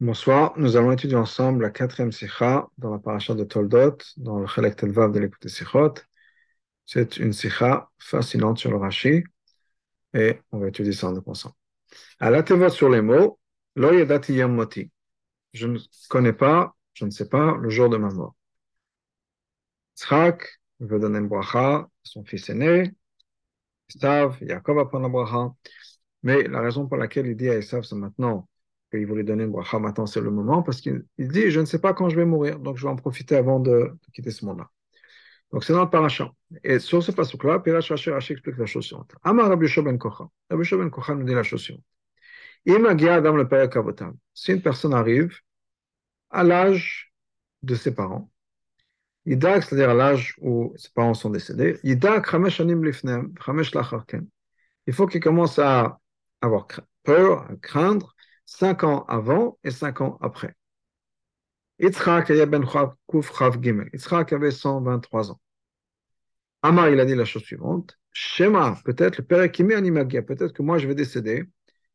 Bonsoir, nous allons étudier ensemble la quatrième sikha dans la paracha de Toldot, dans le Chalek Telvav de l'écoute Sikhot. C'est une sikha fascinante sur le Rashi et on va étudier ça en ensemble. À la sur les mots, lo yadati yom moti. Je ne connais pas, je ne sais pas le jour de ma mort. Tzrak veut donner une bracha son fils aîné. Isav, Yaakov va prendre la bracha. Mais la raison pour laquelle il dit à Isav, c'est maintenant qu'il voulait donner une bracha, maintenant c'est le moment, parce qu'il dit, je ne sais pas quand je vais mourir, donc je vais en profiter avant de, quitter ce monde-là. Donc c'est dans le paracha. Et sur ce passage-là, Pirash Rashi explique la chose suivante. Amar Rabbi ben Kocha. Rabbi ben Kocha nous dit la chose suivante. Si une personne arrive à l'âge de ses parents, Yidak, c'est-à-dire à l'âge où ses parents sont décédés, Yidak Anim Lifnem, Lacharken. Il faut qu'il commence à avoir peur, à craindre, cinq ans avant et cinq ans après. Yitzhak avait 123 ans. Amar, il a dit la chose suivante. Shema, peut-être le père Animagia, peut-être que moi je vais décéder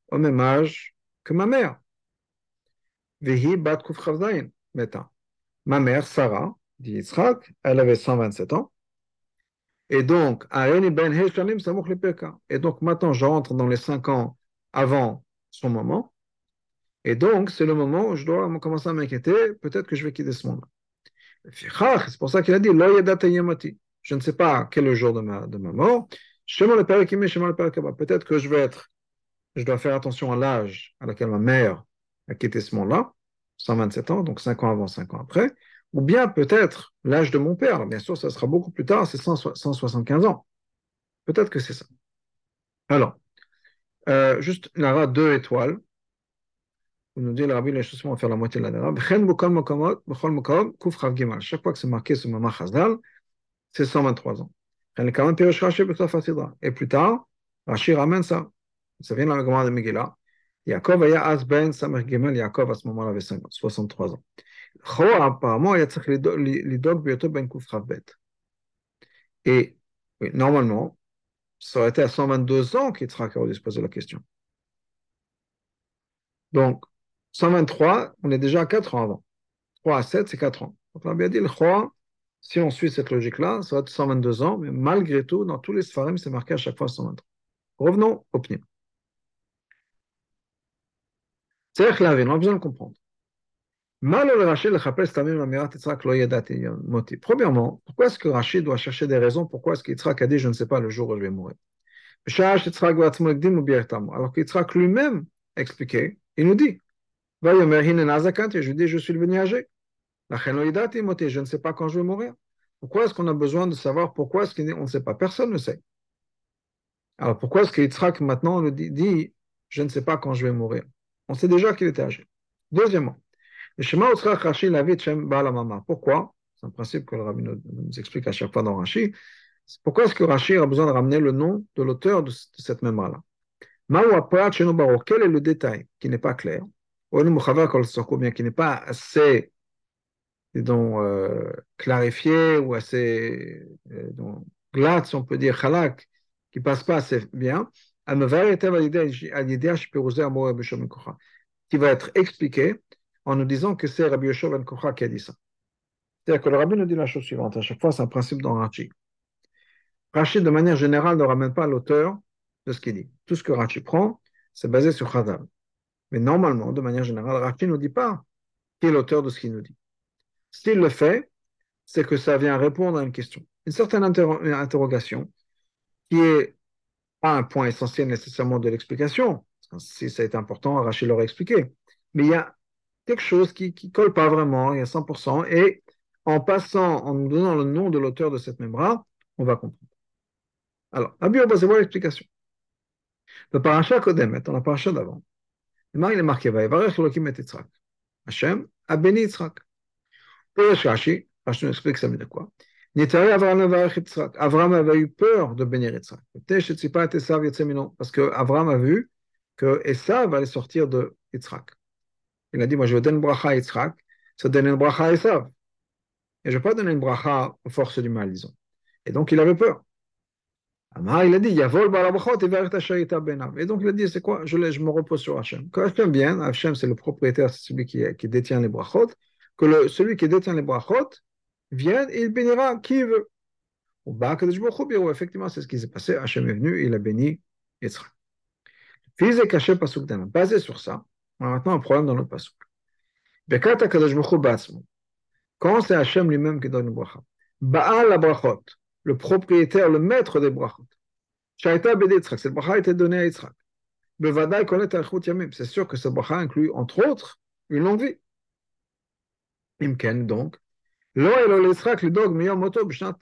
au même âge que ma mère. Vehi bat Kuf Chav Zayin. Ma mère, Sarah, dit Yitzhak, elle avait 127 ans. Et donc, ben Et donc, maintenant, je rentre dans les 5 ans avant son moment. Et donc, c'est le moment où je dois commencer à m'inquiéter, peut-être que je vais quitter ce monde. C'est pour ça qu'il a dit Je ne sais pas quel est le jour de ma, de ma mort. Peut-être que je vais être, je dois faire attention à l'âge à laquelle ma mère a quitté ce monde-là, 127 ans, donc 5 ans avant, 5 ans après, ou bien peut-être l'âge de mon père. bien sûr, ça sera beaucoup plus tard, c'est 175 ans. Peut-être que c'est ça. Alors, euh, juste, aura deux étoiles nous dit le rabbi, les choses vont faire la moitié de la dara. Chaque fois que c'est marqué ce moment Chazdal, c'est 123 ans. Et plus tard, Rashi ramène ça. Ça vient dans la Gemara de Megillah. Yaakov aya az ben samech gimel, Yaakov à ce moment-là avait 63 ans. Apparemment, il y a tzach lidog biyoto ben kuf bet. Et normalement, ça aurait été à 122 ans qu'Yitzhak aurait dû se poser la question. Donc, 123, on est déjà à 4 ans avant. 3 à 7, c'est 4 ans. Donc on a dit, le Khoa, si on suit cette logique-là, ça va être 122 ans, mais malgré tout, dans tous les Sfarim, c'est marqué à chaque fois 123. Revenons au PNIM. C'est-à-dire que on a besoin de comprendre. Premièrement, pourquoi est-ce que Rachid doit chercher des raisons Pourquoi est-ce qu'Yitzhak a dit Je ne sais pas le jour où je vais mourir? Alors qu'Yitzhak lui-même a expliqué, il nous dit je dis, je suis devenu âgé. Je ne sais pas quand je vais mourir. Pourquoi est-ce qu'on a besoin de savoir pourquoi est-ce qu'on ne sait pas? Personne ne sait. Alors pourquoi est-ce qu'Yitzhak maintenant le dit, je ne sais pas quand je vais mourir? On sait déjà qu'il était âgé. Deuxièmement, pourquoi? C'est un principe que le rabbin nous, explique à chaque fois dans Rashi. Pourquoi est-ce que Rashi a besoin de ramener le nom de l'auteur de, cette mémoire-là? Quel est le détail qui n'est pas clair? Bien qui n'est pas assez disons, euh, clarifié ou assez euh, glace, on peut dire, halak, qui passe pas assez bien, qui va être expliqué en nous disant que c'est Rabbi Yoshua ben Kocha qui a dit ça. C'est-à-dire que le rabbi nous dit la chose suivante, à chaque fois c'est un principe dans Rachi. Rachi, de manière générale, ne ramène pas l'auteur de ce qu'il dit. Tout ce que Rachi prend, c'est basé sur Chazal. Mais normalement, de manière générale, Rashi ne nous dit pas qui est l'auteur de ce qu'il nous dit. S'il le fait, c'est que ça vient répondre à une question, une certaine interrogation qui est pas un point essentiel nécessairement de l'explication. Si ça est important, Rachid l'aurait expliqué. Mais il y a quelque chose qui ne colle pas vraiment, il y a 100%, et en passant, en nous donnant le nom de l'auteur de cette mémoire, on va comprendre. Alors, Abi c'est voir l'explication? Le paracha Kodemet, dans la paracha d'avant, il est marqué Vaïvarech Elohim et Yitzhak. Hachem a béni Yitzhak. Pour Rashi, Rashi nous explique ça veut dire quoi Nitari Avram avait eu peur de bénir Yitzhak. Parce que Avram a vu que Esav allait sortir de Yitzhak. Il a dit Moi, je vais donner une bracha à Yitzhak, ça donne une bracha à Esav. Et je ne vais pas donner une bracha aux forces du mal, disons. Et donc, il avait peur. Amar, il a dit, Yavol Balabrachot et Veret Asherita Benam. Et donc il a dit, c'est quoi je, me repose sur Hachem. Quand Hachem vient, Hachem c'est le propriétaire, c'est celui qui, détient les brachot, que celui qui détient les brachot vienne et il bénira qui veut. Effectivement, c'est ce qui s'est passé. Hachem est venu, il a béni Yitzhak. Fils est caché. Basé sur ça, on a maintenant un problème dans notre Pasuk. Bekat HaKadosh Baruch Hu Quand c'est Hachem lui-même qui donne le bracha. Baal la brachot le propriétaire, le maître des brachot. Shaita Bede Yitzhak, cette bracha été donnée à Yitzhak. Bevadai connaît Yamim. C'est sûr que ce bracha inclut, entre autres, une longue vie. Imken, donc. Lo elo Yitzhak, le dog, miyom moto, b'shnat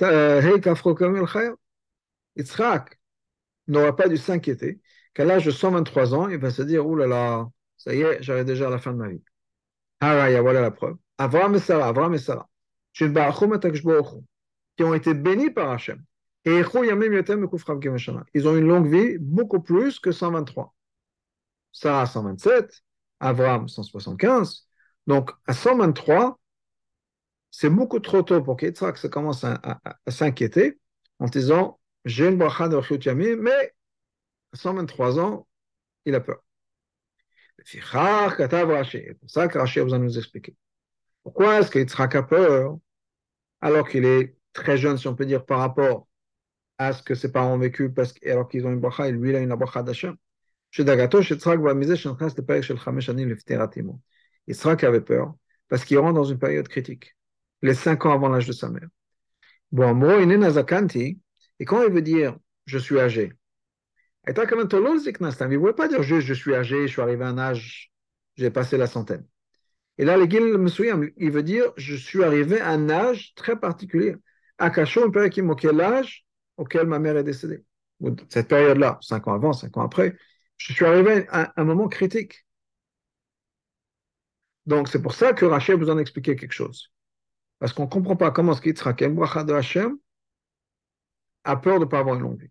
hei kafro kamil chaya. Yitzhak n'aura pas dû s'inquiéter qu'à l'âge de 123 ans, il va se dire, ouh là là, ça y est, j'arrive déjà à la fin de ma vie. Haraya, voilà la preuve. Avram et Sarah, Avram et Sarah. Shilba'achum et qui ont été bénis par Hachem. Et ils ont une longue vie, beaucoup plus que 123. Sarah 127, Abraham 175. Donc à 123, c'est beaucoup trop tôt pour qu'Yitzhak commence à, s'inquiéter en disant J'ai une bracha de mais à 123 ans, il a peur. C'est pour ça que Rashi a besoin de nous expliquer. Pourquoi est-ce qu'Yitzhak a peur alors qu'il est très jeune, si on peut dire, par rapport à ce que ses parents ont vécu, parce que, alors qu'ils ont une bracha, et lui, il a une bracha d'Hachem. Yitzhak avait peur, parce qu'il rentre dans une période critique, les cinq ans avant l'âge de sa mère. Bon, il est et quand il veut dire je suis âgé, il ne voulait pas dire juste je suis âgé, je suis arrivé à un âge, j'ai passé la centaine. Et là, le Gil me il veut dire je suis arrivé à un âge très particulier. Akasho, un quel âge auquel ma mère est décédée. Cette période-là, cinq ans avant, cinq ans après, je suis arrivé à un moment critique. Donc, c'est pour ça que Rachel a besoin d'expliquer quelque chose. Parce qu'on ne comprend pas comment ce qui de Hachem a peur de ne pas avoir une longue vie.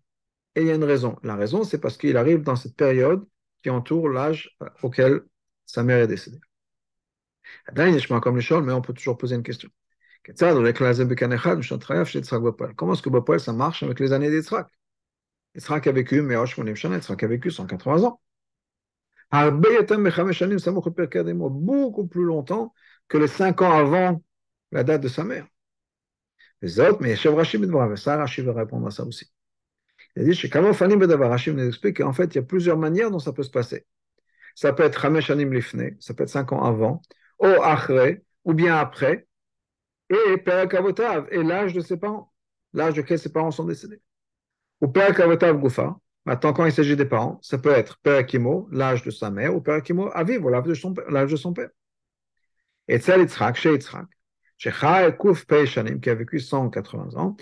Et il y a une raison. La raison, c'est parce qu'il arrive dans cette période qui entoure l'âge auquel sa mère est décédée. comme les mais on peut toujours poser une question. Comment est-ce que Bopel, ça marche avec les années d'Yitzhak? Yitzhak a vécu, mais Yitzhak a vécu 180 ans. Beaucoup plus longtemps que les 5 ans avant la date de sa mère. Les autres, mais Rashi ça, Rashi va répondre à ça aussi. Il a dit, chez Kamofani Bedavar, Rashi nous explique qu'en fait, il y a plusieurs manières dont ça peut se passer. Ça peut être Hamesh Anim Lifne, ça peut être 5 ans avant, ou Achre, ou bien après, et Père Kavotav et l'âge de ses parents, l'âge auquel ses parents sont décédés. Ou Père Kavotav Goufa, maintenant quand il s'agit des parents, ça peut être Père Kimo, l'âge de sa mère, ou Père Kimo Aviv, l'âge de son père. L'âge de son père. Et Tzal Yitzhak, chez qui a vécu 180 ans,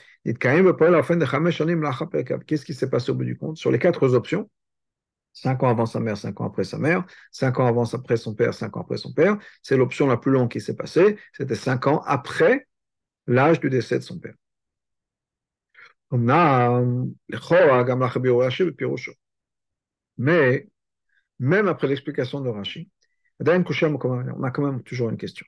Qu'est-ce qui s'est passé au bout du compte? Sur les quatre options, Cinq ans avant sa mère, cinq ans après sa mère, cinq ans avant après son père, cinq ans après son père. C'est l'option la plus longue qui s'est passée. C'était cinq ans après l'âge du décès de son père. Mais, même après l'explication de Rashi, on a quand même toujours une question.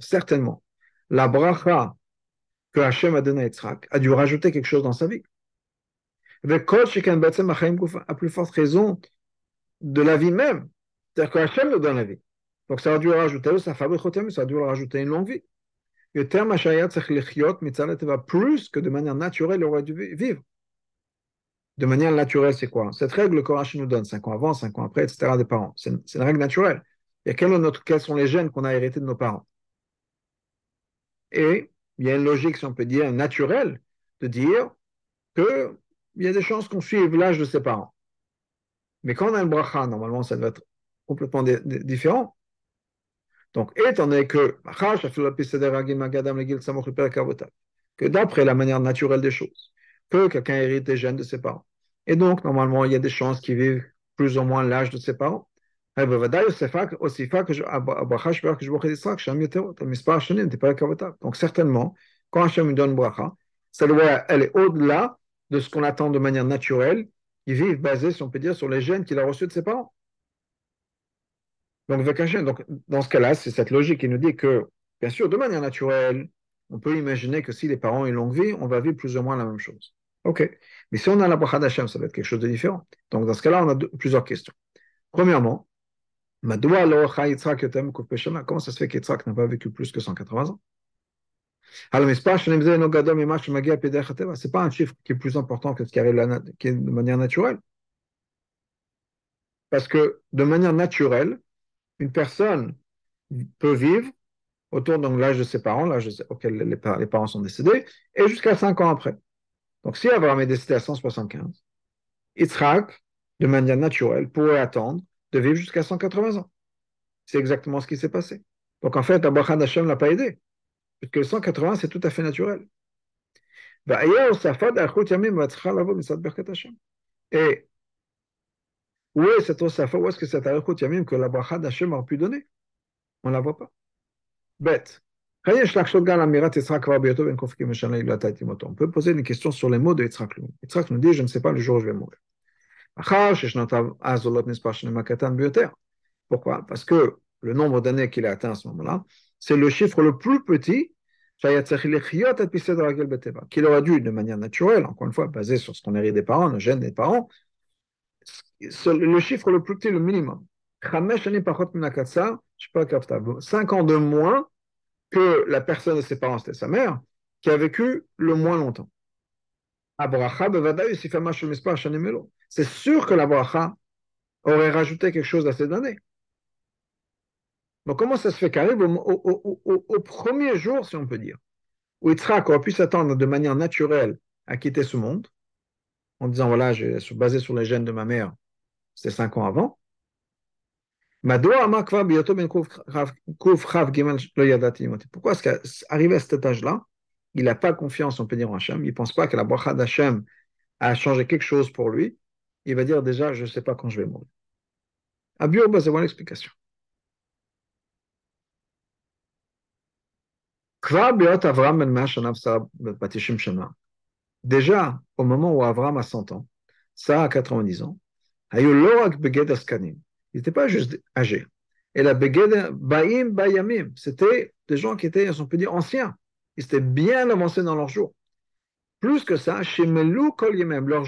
Certainement, la bracha que Hachem a donnée à Yitzhak a dû rajouter quelque chose dans sa vie à plus forte raison de la vie même. C'est-à-dire que Hachem nous donne la vie. Donc ça a dû rajouter, ça a dû rajouter une longue vie. Le terme plus que de manière naturelle, il aurait dû vivre. De manière naturelle, c'est quoi Cette règle que Hachem nous donne, 5 ans avant, 5 ans après, etc., des parents, c'est une règle naturelle. Et quels sont les gènes qu'on a hérités de nos parents Et il y a une logique, si on peut dire, naturelle, de dire que il y a des chances qu'on suive l'âge de ses parents. Mais quand on a le bracha, normalement, ça doit être complètement différent. Donc, étant donné que, que d'après la manière naturelle des choses, que quelqu'un hérite des gènes de ses parents. Et donc, normalement, il y a des chances qu'il vive plus ou moins l'âge de ses parents. Donc, certainement, quand Hachem lui donne bracha, ça doit aller au-delà de ce qu'on attend de manière naturelle, ils vivent basés, si on peut dire, sur les gènes qu'il a reçus de ses parents. Donc, donc dans ce cas-là, c'est cette logique qui nous dit que, bien sûr, de manière naturelle, on peut imaginer que si les parents ont une longue vie, on va vivre plus ou moins la même chose. OK. Mais si on a la bracha d'Hachem, ça va être quelque chose de différent. Donc, dans ce cas-là, on a plusieurs questions. Premièrement, comment ça se fait qu'Yitzhak n'a pas vécu plus que 180 ans? C'est pas un chiffre qui est plus important que ce qui arrive de manière naturelle. Parce que de manière naturelle, une personne peut vivre autour de l'âge de ses parents, l'âge auquel les, parents sont décédés, et jusqu'à 5 ans après. Donc si Abraham est décédé à 175, Yitzhak, de manière naturelle, pourrait attendre de vivre jusqu'à 180 ans. C'est exactement ce qui s'est passé. Donc en fait, Abraham Hashem ne l'a pas aidé, puisque 180, c'est tout à fait naturel. Et où est cette Osafa, où est-ce que cette Arichut Yamim que la bracha d'Hachem aurait pu donner? On ne la voit pas. Bête. On peut poser une question sur les mots de Yitzhak. Yitzhak nous dit Je ne sais pas le jour où je vais mourir. Pourquoi? Parce que le nombre d'années qu'il a atteint à ce moment-là, c'est le chiffre le plus petit qu'il aurait dû, de manière naturelle, encore une fois, basé sur ce qu'on hérite des parents, le gène des parents, le chiffre le plus petit, le minimum. 5 ans de moins que la personne de ses parents, c'était sa mère, qui a vécu le moins longtemps. C'est sûr que la bracha aurait rajouté quelque chose à ces données. Donc, comment ça se fait qu'arrive au, premier jour, si on peut dire, où Yitzhak aurait pu s'attendre de manière naturelle à quitter ce monde, en disant voilà, je suis basé sur les gènes de ma mère, c'était cinq ans avant. Pourquoi est-ce qu'arrivé à cet âge-là, il n'a pas confiance, on peut dire, Hachem, il ne pense pas que la bracha d'Hachem a changé quelque chose pour lui, il va dire déjà, je ne sais pas quand je vais mourir. Abur, c'est voilà l'explication. Déjà, au moment où Avram a 100 ans, ça a 90 ans, il n'était pas juste âgé. Et la Baim c'était des gens qui étaient, on peut dire, anciens. Ils étaient bien avancés dans leur jour. Plus que ça, chez Melou Kol leur.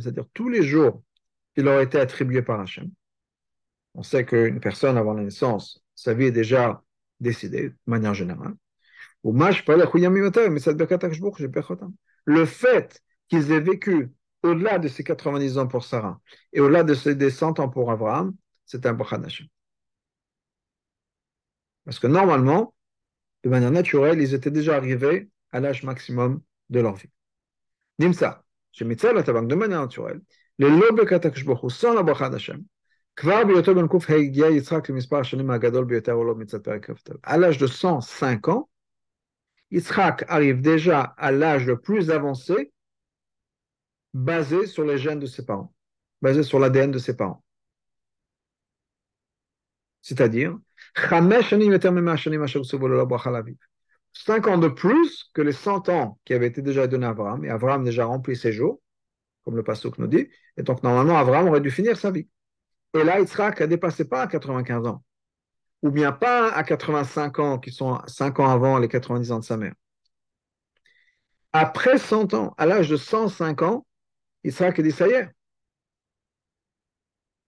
C'est-à-dire tous les jours qui leur étaient attribués par Hachem. On sait qu'une personne avant la naissance, sa vie est déjà décidée, de manière générale. Le fait qu'ils aient vécu au-delà de ces 90 ans pour Sarah et au-delà de ces 100 ans pour Abraham, c'est un Brachan Parce que normalement, de manière naturelle, ils étaient déjà arrivés à l'âge maximum de leur vie. Nimsa, chez Mitzvah, la de manière naturelle, les lobes sans la bracha כבר בהיותו בן ק"ה הגיע יצחק למספר השנים הגדול ביותר עולו מצד פרק כ"ט. À l'âge de 105 ans, Yitzhak arrive déjà à l'âge le plus avancé basé sur les gènes de ses parents, basé sur l'ADN de ses parents. C'est-à-dire, 5 ans de plus que les 100 ans qui avaient été déjà donnés à Abraham, et Abraham déjà rempli ses jours, comme le pasteur nous dit, et donc normalement Abraham aurait dû finir sa vie. Et là, Yitzhak ne dépassé pas à 95 ans, ou bien pas à 85 ans, qui sont 5 ans avant les 90 ans de sa mère. Après 100 ans, à l'âge de 105 ans, Israël dit ça y est.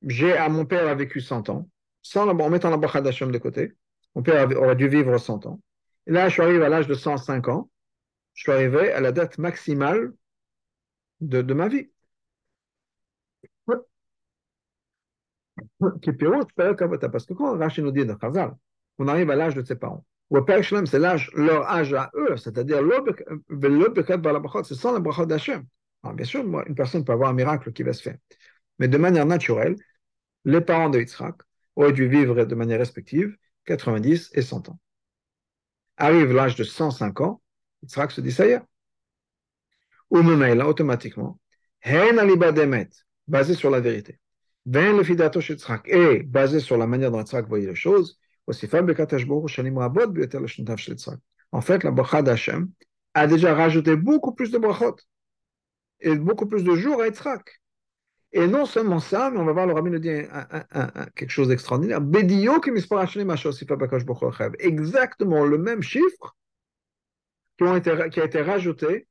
J'ai, à mon père a vécu 100 ans, sans, en mettant la bracha d'Hachem de côté. Mon père aurait dû vivre 100 ans. Et là, je suis arrivé à l'âge de 105 ans. Je suis arrivé à la date maximale de ma vie. Parce que quand Rachid nous dit de Chazal, on arrive à l'âge de ses parents. C'est leur âge à eux, c'est-à-dire c'est sans la bracha d'Hachem. Bien sûr, une personne peut avoir un miracle qui va se faire. Mais de manière naturelle, les parents de Yitzhak auraient dû vivre de manière respective 90 et 100 ans. Arrive l'âge de 105 ans, Yitzhak se dit ça y est. Ou là, automatiquement, basé sur la vérité. Ben est basé sur la manière dont Yitzhak voyait les choses. En fait, la bracha d'Hachem a déjà rajouté beaucoup plus de brachot et beaucoup plus de jours à Yitzhak. Et non seulement ça, mais on va voir le rabbin nous dit quelque chose d'extraordinaire. Exactement le même chiffre qui, ont été, qui a été rajouté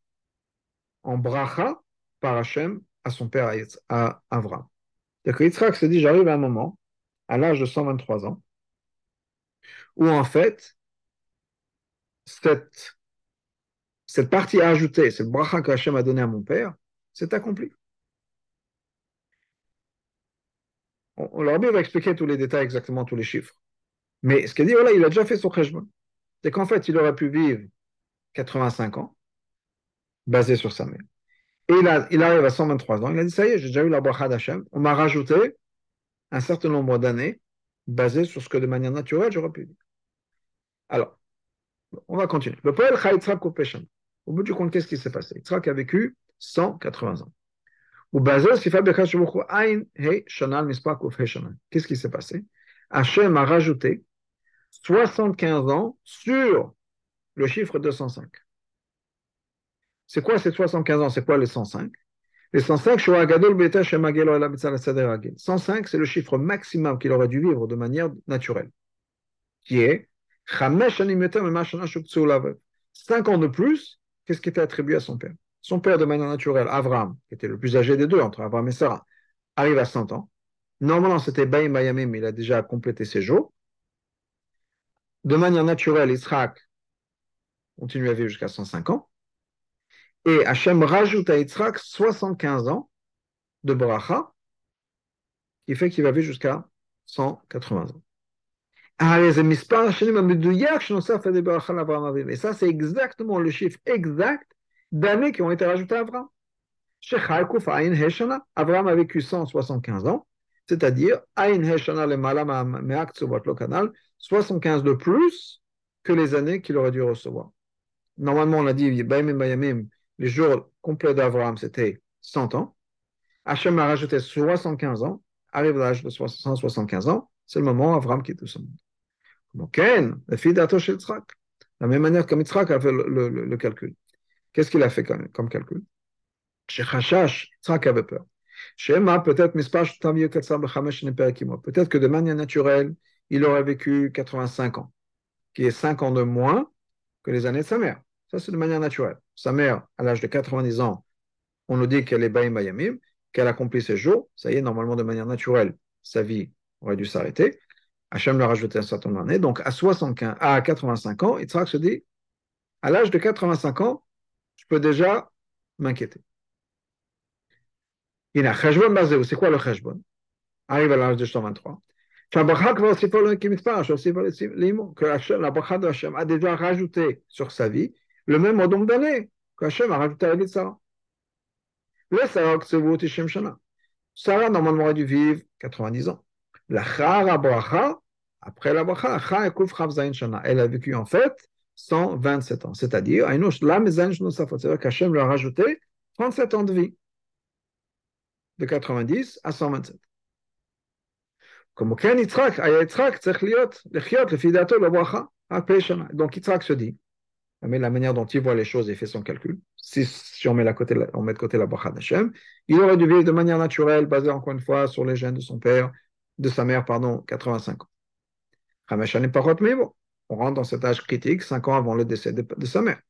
en bracha par Hachem à son père à Avram. Que Yitzhak s'est dit, j'arrive à un moment, à l'âge de 123 ans, où en fait, cette, cette partie ajoutée, cette bracha que Hachem a donnée à mon père, c'est accompli. On, leur va expliquer tous les détails, exactement tous les chiffres. Mais ce qu'il dit, voilà, il a déjà fait son cheshbon. C'est qu'en fait, il aurait pu vivre 85 ans, basé sur sa mère. Et il, arrive à 123 ans, il a dit, ça y est, j'ai déjà eu la bracha d'Hachem. On m'a rajouté un certain nombre d'années basé sur ce que de manière naturelle j'aurais pu vivre. Alors, on va continuer. Le poël Au bout du compte, qu'est-ce qui s'est passé? Yitzhak a vécu 180 ans. Qu'est-ce qui s'est passé? Hachem a rajouté 75 ans sur le chiffre 205. C'est quoi ces 75 ans? C'est quoi les 105 Les 105, 105, c'est le chiffre maximum qu'il aurait dû vivre de manière naturelle, qui est 5 ans de plus qu'est-ce qui était attribué à son père? Son père, de manière naturelle, Avram, qui était le plus âgé des deux, entre Avram et Sarah, arrive à 100 ans. Normalement, c'était Baïm Bayamim, mais il a déjà complété ses jours. De manière naturelle, Israël continue à vivre jusqu'à 105 ans. Et Hachem rajoute à Yitzhak 75 ans de bracha, qui fait qu'il va vivre jusqu'à 180 ans. Et ça, c'est exactement le chiffre exact d'années qui ont été rajoutées à Avram. Avram a vécu 175 ans, c'est-à-dire 75 de plus que les années qu'il aurait dû recevoir. Normalement, on a dit, les jours complets d'Avram, c'était 100 ans. Hachem a rajouté 75 ans, arrive l'âge de 175 ans, c'est le moment où Avram quitte ce monde. Donc, la fille d'Atosh De la même manière comme Yitzhak a fait le, calcul. Qu'est-ce qu'il a fait comme, calcul? Chez Chachash, Yitzhak avait peur. Chez Emma, peut-être Peut-être que de manière naturelle, il aurait vécu 85 ans, qui est 5 ans de moins que les années de sa mère. Ça, c'est de manière naturelle. Sa mère, à l'âge de 90 ans, on nous dit qu'elle est Baïm Bayamim, qu'elle accomplit ses jours. Ça y est, normalement, de manière naturelle, sa vie aurait dû s'arrêter. Hachem leur a rajouté un certain nombre d'années. Donc, à, 75, à 85 ans, Yitzhak se dit, à l'âge de 85 ans, je peux déjà m'inquiéter. Il a Cheshbon basé, c'est quoi le Cheshbon? Arrive à l'âge de 123 que la bracha de Hachem a déjà rajouté sur sa vie le même nombre d'années que Hachem a rajouté à la vie de Sarah. Le Sarah, c'est Shana. Sarah, normalement, aurait dû vivre 90 ans. La Chara bracha, après la bracha, Shana, elle a vécu en fait 127 ans. C'est-à-dire, c'est-à-dire qu'Hachem lui a rajouté 37 ans de vie. De 90 à 127. Comme Ken Yitzhak, Yitzhak, Donc Yitzhak se dit, mais la manière dont il voit les choses et fait son calcul, si, si on, met côté, on met de côté la bracha d'Hachem, il aurait dû vivre de manière naturelle, basée encore une fois sur les gènes de son père, de sa mère, pardon, 85 ans. On rentre dans cet âge critique, 5 ans avant le décès de, de sa mère.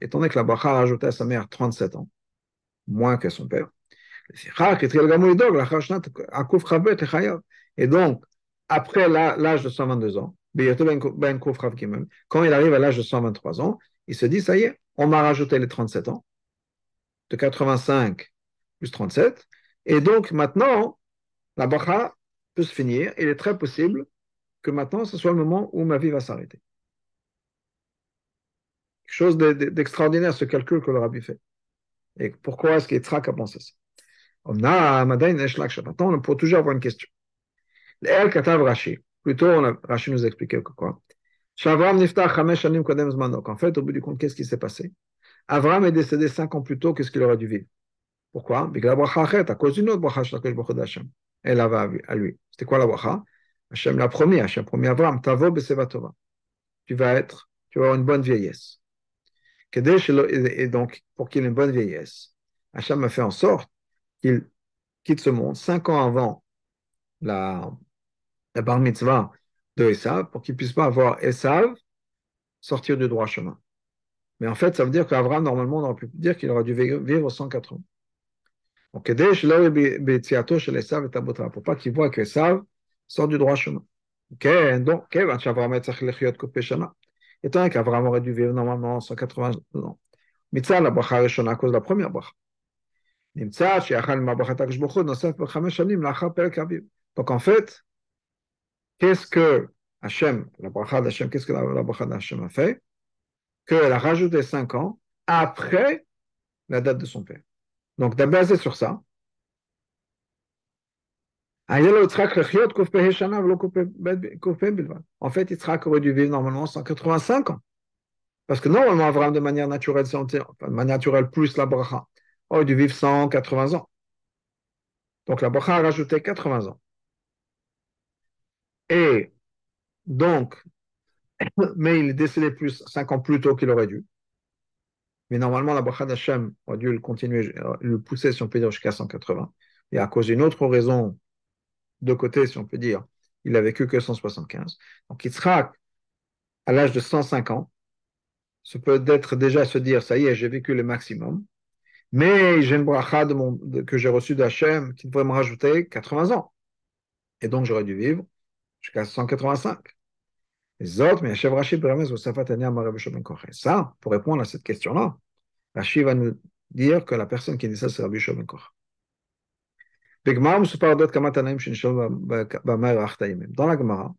Étant donné que la bracha a rajouté à sa mère 37 ans, moins que son père, et donc, après l'âge de 122 ans, quand il arrive à l'âge de 123 ans, il se dit, ça y est, on m'a rajouté les 37 ans, de 85 plus 37, et donc maintenant, la bracha peut se finir, il est très possible que maintenant, ce soit le moment où ma vie va s'arrêter. Quelque chose d'extraordinaire, ce calcul que le rabbi fait. Et pourquoi est-ce qu'Yitzhak a pensé ça? On a on peut toujours avoir une question. Rashi. Plutôt, on Rashi nous expliquait que quoi? Donc, en fait, au bout du compte, qu'est-ce qui s'est passé? Avram est décédé cinq ans plus tôt que ce qu'il aurait dû vivre? Pourquoi? À cause d'une autre bracha d'Hachem. Elle avait à lui. C'était quoi la bracha? Hachem l'a promis, Hachem promis Avram, Tavo Besevatova. Tu vas être, tu vas avoir une bonne vieillesse. Et donc, pour qu'il ait une bonne vieillesse, Hachem a fait en sorte qu'il quitte ce monde cinq ans avant la, la bar mitzvah de Esav pour qu'il puisse pas avoir Esav sortir du droit chemin. Mais en fait, ça veut dire qu'Abraham, normalement, on aurait pu dire qu'il aurait dû vivre 180. Donc, pour pas qu'il voit que Esav sort du droit chemin. donc, étant qu'Abraham aurait dû vivre normalement 180 ans. Mitzvah, la bracha à cause de la première bracha. Donc en fait, qu'est-ce que Hachem, la bracha d'Hachem, qu'est-ce que la, bracha d'Hachem a fait? Qu'elle a rajouté 5 ans après la date de son père. Donc, basé sur ça, en fait, Yitzhak aurait dû vivre normalement 185 ans. Parce que normalement, Abraham, de manière naturelle, de manière naturelle plus la bracha, aurait dû vivre 180 ans. Donc la bracha a rajouté 80 ans. Et donc, mais il est décédé plus 5 ans plus tôt qu'il aurait dû. Mais normalement, la bracha d'Hachem aurait dû le continuer, le pousser, si on peut dire, jusqu'à 180. Et à cause d'une autre raison de côté, si on peut dire, il a vécu que 175. Donc Yitzhak, à l'âge de 105 ans, ce peut être déjà se dire, ça y est, j'ai vécu le maximum, mais j'ai une bracha que j'ai reçue d'Hachem qui pourrait me rajouter 80 ans. Et donc j'aurais dû vivre jusqu'à 185. Les autres, mais Ça, pour répondre à cette question-là, Rachid va nous dire que la personne qui dit ça, c'est Rabbi Shimon. Dans la Gemara,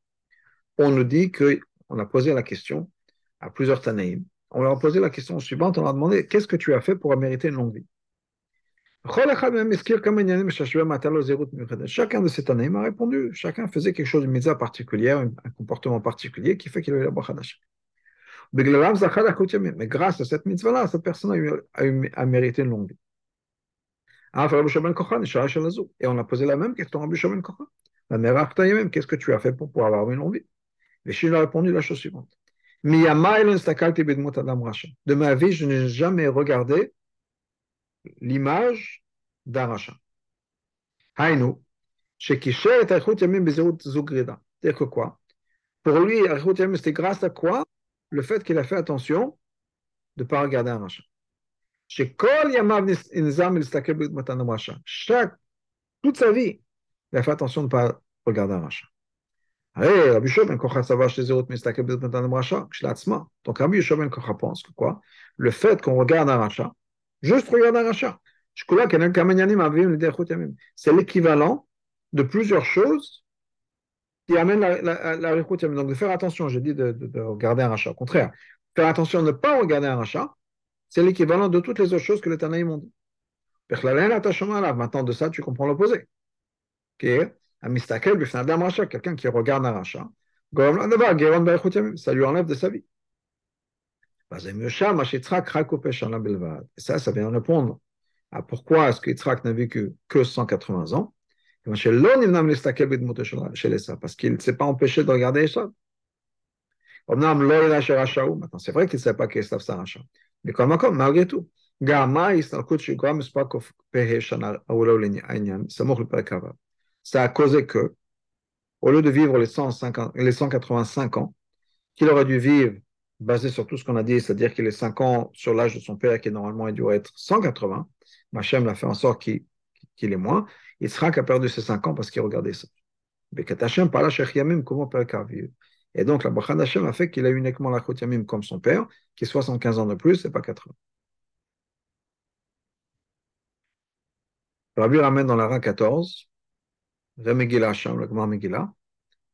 on nous dit qu'on a posé la question à plusieurs Tanaïm on leur a posé la question suivante, on leur a demandé qu'est-ce que tu as fait pour mériter une longue vie? Chacun de ces années m'a répondu, chacun faisait quelque chose de mitzvah particulière, un comportement particulier qui fait qu'il a eu la bracha Mais grâce à cette mitzvah-là, cette personne a, eu, a, mérité une longue vie. Et on a posé la même question à Rabbi Kochan. La mère qu'est-ce que tu as fait pour pouvoir avoir une longue vie? Et Shin a répondu la chose suivante. De ma vie, je n'ai jamais regardé l'image d'un rachat. Haïnou, C'est-à-dire que quoi? Pour lui, c'était grâce à quoi? Le fait qu'il a fait attention de ne pas regarder un rachat. Chaque, toute sa vie, il a fait attention de ne pas regarder un rachat. Donc Rabbi Yishoben Kocha pense que quoi? Le fait qu'on regarde un rachat, juste regarder un rachat, c'est l'équivalent de plusieurs choses qui amènent la, la, Donc de faire attention, j'ai dit de, de, de, regarder un rachat. Au contraire, faire attention de ne pas regarder un rachat, c'est l'équivalent de toutes les autres choses que les Tanaïm ont dit. Maintenant de ça, tu comprends l'opposé. Quelqu'un qui regarde un rachat, ça lui enlève de sa vie. Et ça, ça vient répondre à pourquoi est-ce qu'Yitzhak n'a vécu que 180 ans. Parce qu'il ne s'est pas empêché de regarder Esav. Maintenant, c'est vrai qu'il ne sait pas qu'Esav rachat. Mais comme encore, malgré tout, ça a causé que, au lieu de vivre les, 150, les 185 ans, qu'il aurait dû vivre basé sur tout ce qu'on a dit, c'est-à-dire qu'il est 5 ans sur l'âge de son père, qui normalement il doit être 180, Machem l'a fait en sorte qu'il est moins, Il Israël a perdu ses 5 ans parce qu'il regardait ça. Et donc la bracha d'Hachem a fait qu'il a uniquement la Yamim comme son père, qui est 75 ans de plus et pas 80. Rabbi ramène dans la 14, Remegila Hachem, le Gemara Megillah,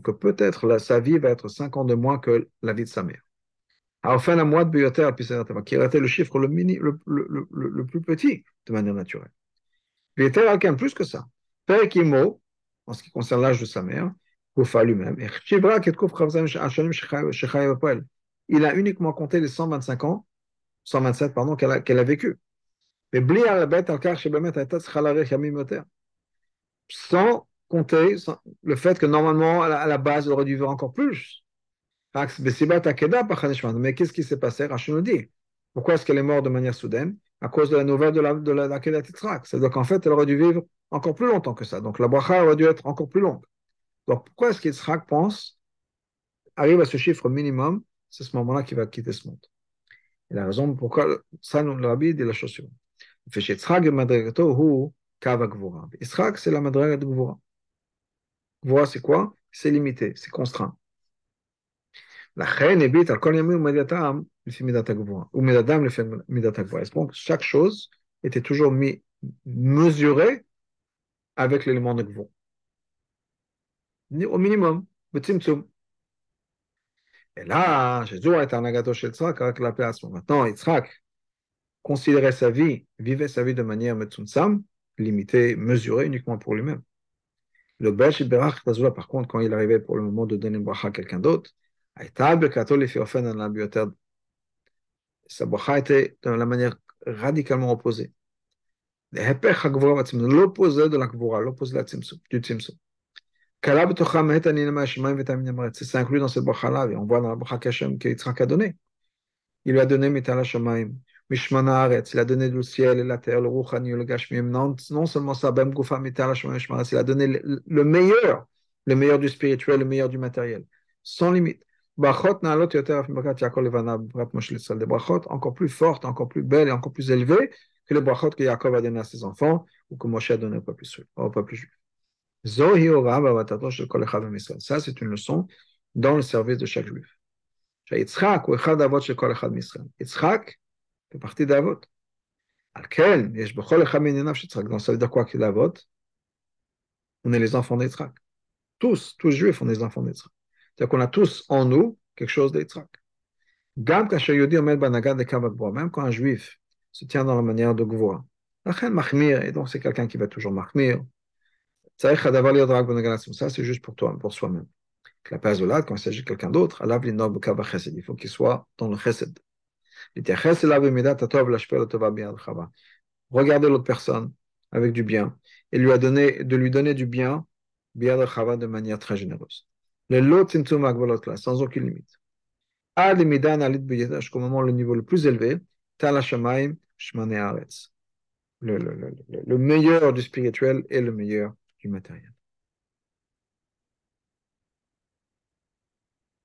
que peut-être sa vie va être 5 ans de moins que la vie de sa mère. Enfin, la moite qui était le chiffre le, le, le, le, plus petit de manière naturelle. Quelqu'un plus que ça. En ce qui concerne l'âge de sa mère, il a uniquement compté les 125 ans, 127, pardon, qu'elle a, vécu. Mais compter le fait que normalement, à la base, elle aurait dû vivre encore plus. Mais qu'est-ce qui s'est passé? Rachid nous dit. Pourquoi est-ce qu'elle est morte de manière soudaine? À cause de la nouvelle de la, de la, C'est-à-dire qu'en fait, elle aurait dû vivre encore plus longtemps que ça. Donc la bracha aurait dû être encore plus longue. Donc pourquoi est-ce qu'Yitzhak pense, arrive à ce chiffre minimum? C'est ce moment-là qu'il va quitter ce monde. Et la raison pourquoi ça, nous, le rabbi dit la chose suivante. Yitzhak, c'est la madraga de Gvura voit c'est quoi? C'est limité, c'est contraint. La reine habite al hein. le Donc chaque chose était toujours mis, mesurée avec l'élément de gvon. Au minimum, Et là, Jésus a été un agato chez Yitzhak avec la place. Maintenant, Yitzhak considérait sa vie, vivait sa vie de manière limitée, mesurée uniquement pour lui-même. Le Belch Berach par contre, quand il arrivait pour le moment de donner une bracha à quelqu'un d'autre, sa bracha était de la manière radicalement opposée. L'opposé de la gvura, l'opposé du tzimtzum. C'est inclus dans cette bracha-là, et on voit dans la bracha qu'Hachem qu'Yitzhak a donné. Il lui a donné Mitala Shamaim, Mishmana Aretz, il a donné le ciel et la terre, le Ruchani, le Gashmim. Non, non seulement ça, Bem Gufa Shamaim, il a donné le, le meilleur, le meilleur du spirituel, le meilleur du matériel, sans limite. Des brachot encore plus fortes, encore plus belles et encore plus élevées que les brachot que Yaakov a donné à ses enfants ou que Moshe a donné au peuple, au peuple juif. Ça, c'est une leçon dans le service de chaque juif. Yitzhak fait partie d'Avot. Donc ça veut dire quoi qu'il Avot On est les enfants d'Yitzhak. Tous, tous juifs, on est les enfants d'Yitzhak. C'est-à-dire qu'on a tous en nous quelque chose d'Yitzhak. Même quand un juif se tient dans la manière de Gvoa, et donc c'est quelqu'un qui va toujours mahmir. Ça, c'est juste pour toi, pour soi-même. La là, quand il s'agit de quelqu'un d'autre, il faut qu'il soit dans le chesed. Regardez l'autre personne avec du bien et lui a donné, de lui donner du bien de manière très généreuse sans aucune limite. Jusqu'au moment le niveau le plus élevé, le, le, le, le meilleur du spirituel et le meilleur du matériel.